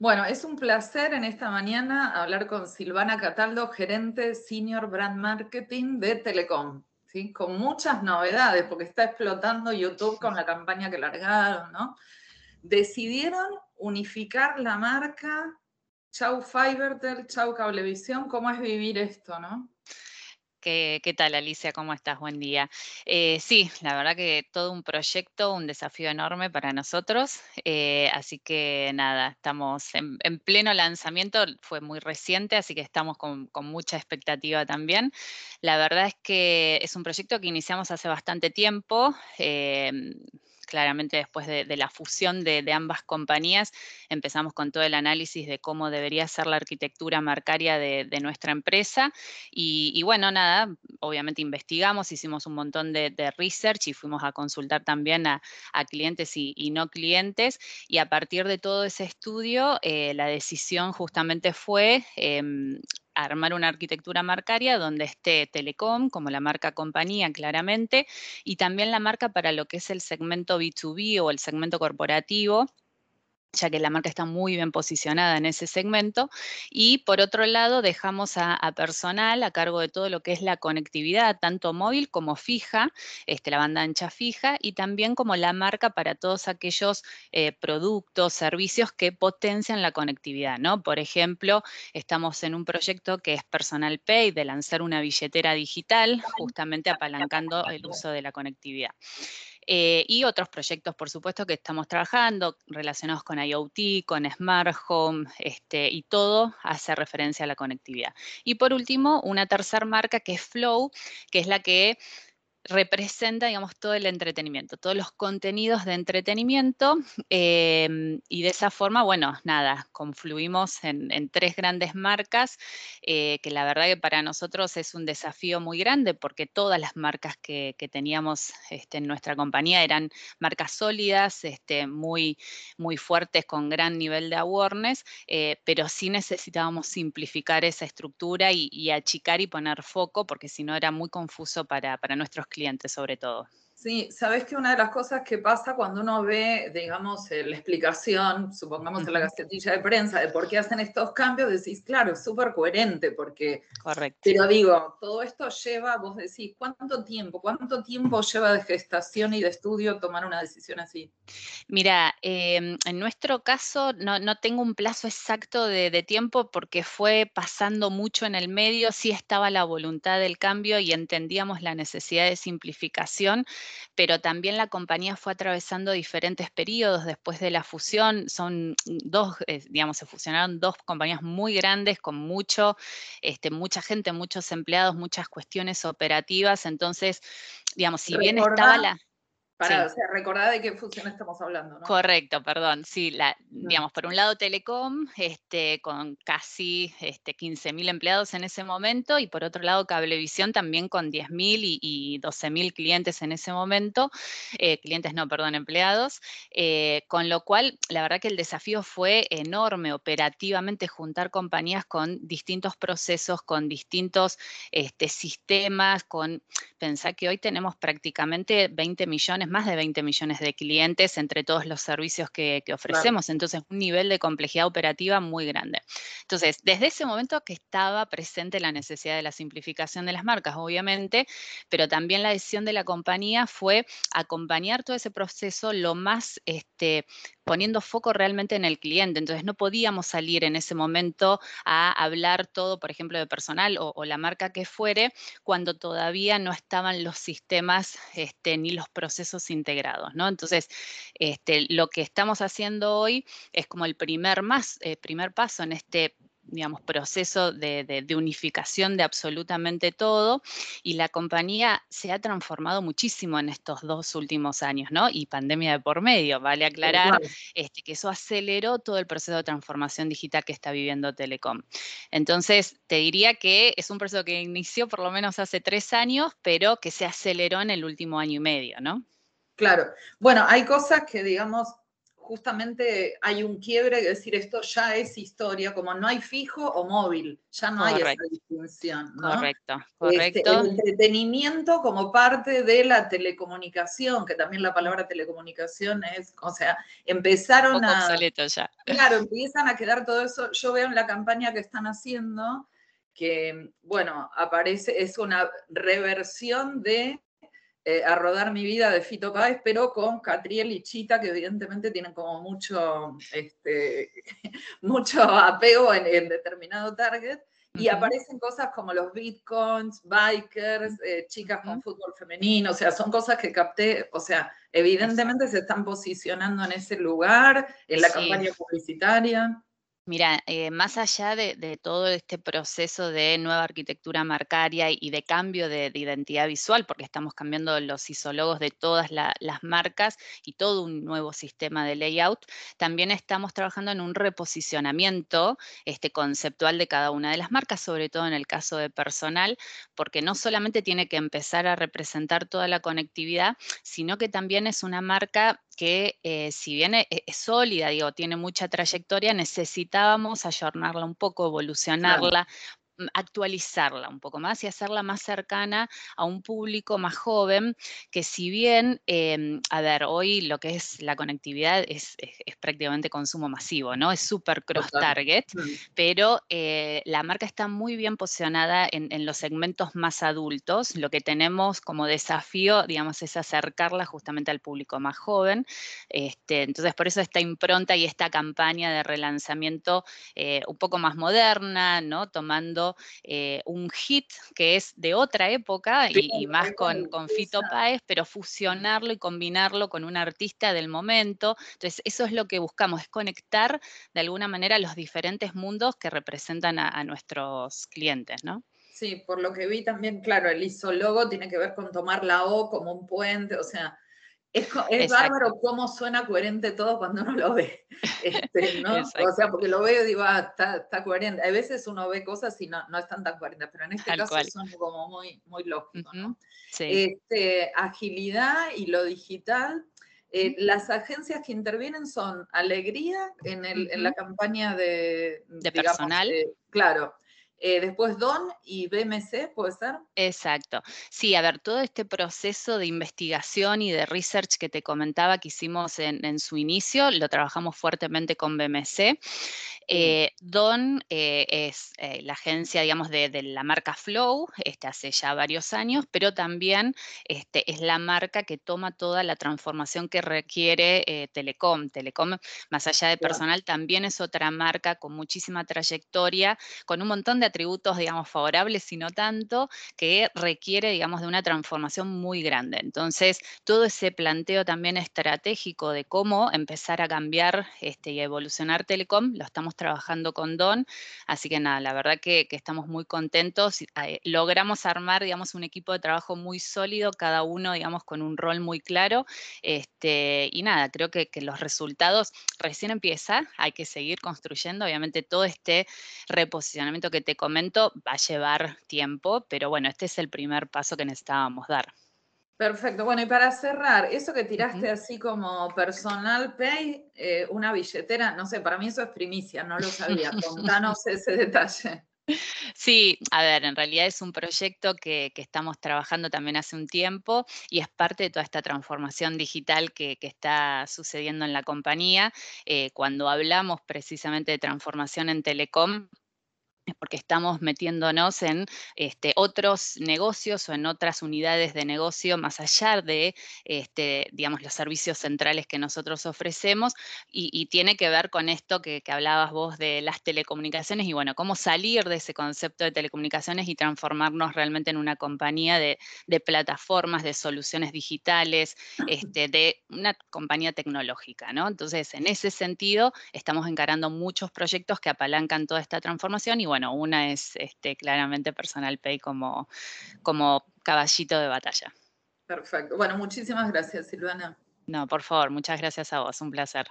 Bueno, es un placer en esta mañana hablar con Silvana Cataldo, gerente Senior Brand Marketing de Telecom, ¿sí? con muchas novedades, porque está explotando YouTube con la campaña que largaron, ¿no? Decidieron unificar la marca Chau Fibertel, Chau Cablevisión, ¿cómo es vivir esto, no? ¿Qué, tal, Alicia? ¿Cómo estás? Buen día. Eh, sí, la verdad que todo un proyecto, un desafío enorme para nosotros. Eh, así que nada, estamos en, pleno lanzamiento, fue muy reciente, así que estamos con, mucha expectativa también. La verdad es que es un proyecto que iniciamos hace bastante tiempo. Eh, claramente después de, la fusión de, ambas compañías, empezamos con todo el análisis de cómo debería ser la arquitectura marcaria de, nuestra empresa. Y, bueno, nada, obviamente investigamos, hicimos un montón de, research y fuimos a consultar también a, clientes y, no clientes. Y a partir de todo ese estudio, eh, la decisión justamente fue em, armar una arquitectura marcaria donde esté Telecom como la marca compañía claramente y también la marca para lo que es el segmento B2B o el segmento corporativo ya que la marca está muy bien posicionada en ese segmento. Y por otro lado, dejamos a, personal a cargo de todo lo que es la conectividad, tanto móvil como fija, este, la banda ancha fija, y también como la marca para todos aquellos eh, productos, servicios que potencian la conectividad. ¿no? Por ejemplo, estamos en un proyecto que es Personal Pay, de lanzar una billetera digital, justamente apalancando el uso de la conectividad. Eh, y otros proyectos, por supuesto, que estamos trabajando relacionados con IoT, con Smart Home, este, y todo hace referencia a la conectividad. Y por último, una tercera marca que es Flow, que es la que representa, digamos, todo el entretenimiento, todos los contenidos de entretenimiento em, y de esa forma, bueno, nada, confluimos en, tres grandes marcas eh, que la verdad que para nosotros es un desafío muy grande porque todas las marcas que, teníamos este, en nuestra compañía eran marcas sólidas, este, muy, muy fuertes con gran nivel de awareness, eh, pero sí necesitábamos simplificar esa estructura y, achicar y poner foco porque si no era muy confuso para, para nuestros clientes clientes sobre todo. Sí, sabes que una de las cosas que pasa cuando uno ve, digamos, la explicación, supongamos en la gacetilla de prensa, de por qué hacen estos cambios, decís, claro, es súper coherente, porque. Correcto. Pero digo, todo esto lleva, vos decís, ¿cuánto tiempo? ¿Cuánto tiempo lleva de gestación y de estudio tomar una decisión así? Mira, em, en nuestro caso no, tengo un plazo exacto de, de tiempo porque fue pasando mucho en el medio, sí estaba la voluntad del cambio y entendíamos la necesidad de simplificación pero también la compañía fue atravesando diferentes periodos después de la fusión. Son dos, eh, digamos, se fusionaron dos compañías muy grandes con mucho, este, mucha gente, muchos empleados, muchas cuestiones operativas. Entonces, digamos, si bien estaba la... Para, o sea, recordar de qué función estamos hablando, ¿no? Correcto, perdón. Sí, la, digamos, por un lado Telecom, este, con casi este, 15.000 empleados en ese momento, y por otro lado Cablevisión también con 10.000 y, y 12.000 clientes en ese momento, eh, clientes no, perdón, empleados, eh, con lo cual la verdad que el desafío fue enorme operativamente juntar compañías con distintos procesos, con distintos este, sistemas, con, pensar que hoy tenemos prácticamente 20 millones más de 20 millones de clientes entre todos los servicios que, ofrecemos, entonces un nivel de complejidad operativa muy grande. Entonces, desde ese momento que estaba presente la necesidad de la simplificación de las marcas, obviamente, pero también la decisión de la compañía fue acompañar todo ese proceso lo más este, poniendo foco realmente en el cliente. Entonces no podíamos salir en ese momento a hablar todo, por ejemplo, de personal o, la marca que fuere, cuando todavía no estaban los sistemas este, ni los procesos integrados. ¿no? Entonces, este, lo que estamos haciendo hoy es como el primer, más, eh, primer paso en este digamos, proceso de, unificación de absolutamente todo y la compañía se ha transformado muchísimo en estos dos últimos años, ¿no? Y pandemia de por medio, vale aclarar este, que eso aceleró todo el proceso de transformación digital que está viviendo Telecom. Entonces, te diría que es un proceso que inició por lo menos hace tres años, pero que se aceleró en el último año y medio, ¿no? Claro. Bueno, hay cosas que, digamos, justamente hay un quiebre de decir esto ya es historia, como no hay fijo o móvil, ya no hay esa distinción. Correcto, este, correcto. el entretenimiento como parte de la telecomunicación, que también la palabra telecomunicación es, o sea, empezaron a... obsoleto ya. Claro, empiezan a quedar todo eso. Yo veo en la campaña que están haciendo que, bueno, aparece, es una reversión de eh, A rodar mi vida de Fito Páez, pero con Catriel y Chita, que evidentemente tienen como mucho, este, mucho apego en, determinado target. Y aparecen cosas como los bitcoins, bikers, eh, chicas con fútbol femenino, o sea, son cosas que capté, o sea, evidentemente se están posicionando en ese lugar, en la campaña publicitaria. Mira, eh, más allá de, todo este proceso de nueva arquitectura marcaria y de cambio de, identidad visual, porque estamos cambiando los isologos de todas las marcas y todo un nuevo sistema de layout, también estamos trabajando en un reposicionamiento este, conceptual de cada una de las marcas, sobre todo en el caso de personal, porque no solamente tiene que empezar a representar toda la conectividad, sino que también es una marca que eh, si bien e, es, sólida, digo, tiene mucha trayectoria, necesitábamos ayornarla un poco, evolucionarla, actualizarla un poco más y hacerla más cercana a un público más joven, que si bien, em, a ver, hoy lo que es la conectividad es, prácticamente consumo masivo, ¿no? Es súper cross-target, mm. pero eh, la marca está muy bien posicionada en, los segmentos más adultos. Lo que tenemos como desafío, digamos, es acercarla justamente al público más joven. Este, entonces, por eso esta impronta y esta campaña de relanzamiento eh, un poco más moderna, ¿no? Tomando eh, un hit que es de otra época y, más con, con, Fito Páez, pero fusionarlo y combinarlo con un artista del momento. Entonces, eso es lo que buscamos, es conectar de alguna manera los diferentes mundos que representan a, nuestros clientes, ¿no? Sí, por lo que vi también, claro, el isólogo tiene que ver con tomar la O como un puente, o sea, es, bárbaro cómo suena coherente todo cuando uno lo ve. Este, ¿no? o sea, porque lo veo y digo, ah, está, coherente. A veces uno ve cosas y no, no están tan coherentes, pero en este caso son como muy, muy lógicos. ¿no? este, agilidad y lo digital. Eh, las agencias que intervienen son Alegría en, el, en la campaña de, de personal. claro, eh, después DON y BMC, ¿puede ser? Exacto. Sí, a ver, todo este proceso de investigación y de research que te comentaba que hicimos en, en su inicio, lo trabajamos fuertemente con BMC. Eh, Don eh, es la agencia, digamos, de, la marca Flow, este, hace ya varios años, pero también este, es la marca que toma toda la transformación que requiere Telecom. Telecom, más allá de personal, también es otra marca con muchísima trayectoria, con un montón de atributos, digamos, favorables y no tanto, que requiere, digamos, de una transformación muy grande. Entonces, todo ese planteo también estratégico de cómo empezar a cambiar este, y evolucionar Telecom, lo estamos trabajando con Don, así que nada, la verdad que, estamos muy contentos. Eh, logramos armar, digamos, un equipo de trabajo muy sólido, cada uno, digamos, con un rol muy claro. Este, y nada, creo que, los resultados recién empieza, hay que seguir construyendo. Obviamente todo este reposicionamiento que te comento va a llevar tiempo, pero bueno, este es el primer paso que necesitábamos dar. Perfecto. Bueno, y para cerrar, eso que tiraste así como personal pay, eh, una billetera, no sé, para mí eso es primicia, no lo sabía. Contanos ese detalle. Sí, a ver, en realidad es un proyecto que, estamos trabajando también hace un tiempo y es parte de toda esta transformación digital que, está sucediendo en la compañía. Eh, cuando hablamos precisamente de transformación en telecom, es porque estamos metiéndonos en este, otros negocios o en otras unidades de negocio más allá de, este, digamos, los servicios centrales que nosotros ofrecemos y, tiene que ver con esto que, hablabas vos de las telecomunicaciones y bueno, cómo salir de ese concepto de telecomunicaciones y transformarnos realmente en una compañía de, plataformas, de soluciones digitales, este, de una compañía tecnológica, ¿no? Entonces, en ese sentido, estamos encarando muchos proyectos que apalancan toda esta transformación y bueno, bueno, una es este, claramente Personal Pay como, como caballito de batalla. Perfecto. Bueno, muchísimas gracias, Silvana. No, por favor, muchas gracias a vos, un placer.